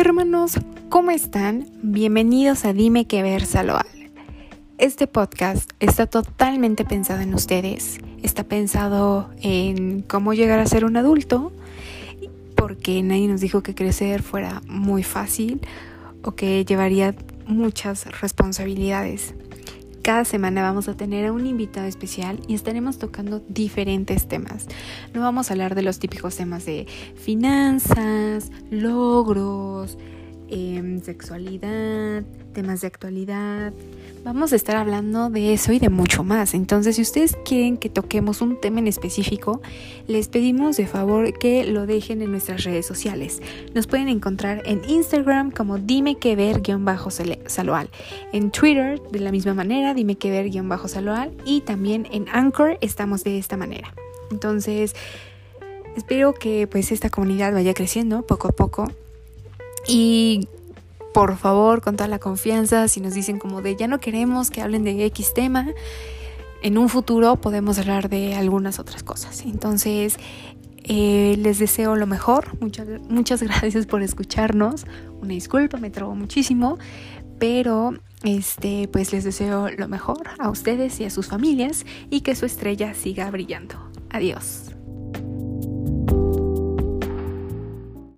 hermanos, ¿cómo están? Bienvenidos a Dime que ver Saloal. Este podcast está totalmente pensado en ustedes, está pensado en cómo llegar a ser un adulto, porque nadie nos dijo que crecer fuera muy fácil o que llevaría muchas responsabilidades. Cada semana vamos a tener a un invitado especial y estaremos tocando diferentes temas. No vamos a hablar de los típicos temas de finanzas, logros, em, sexualidad, temas de actualidad. Vamos a estar hablando de eso y de mucho más. Entonces, si ustedes quieren que toquemos un tema en específico, les pedimos de favor que lo dejen en nuestras redes sociales. Nos pueden encontrar en Instagram como dime que ver-saloal. En Twitter de la misma manera, dime que ver-saloal. Y también en Anchor estamos de esta manera. Entonces, espero que pues esta comunidad vaya creciendo poco a poco. Y por favor, con toda la confianza, si nos dicen como de ya no queremos que hablen de X tema, en un futuro podemos hablar de algunas otras cosas. Entonces, eh, les deseo lo mejor. Muchas, muchas gracias por escucharnos. Una disculpa, me trabo muchísimo, pero este, pues les deseo lo mejor a ustedes y a sus familias y que su estrella siga brillando. Adiós.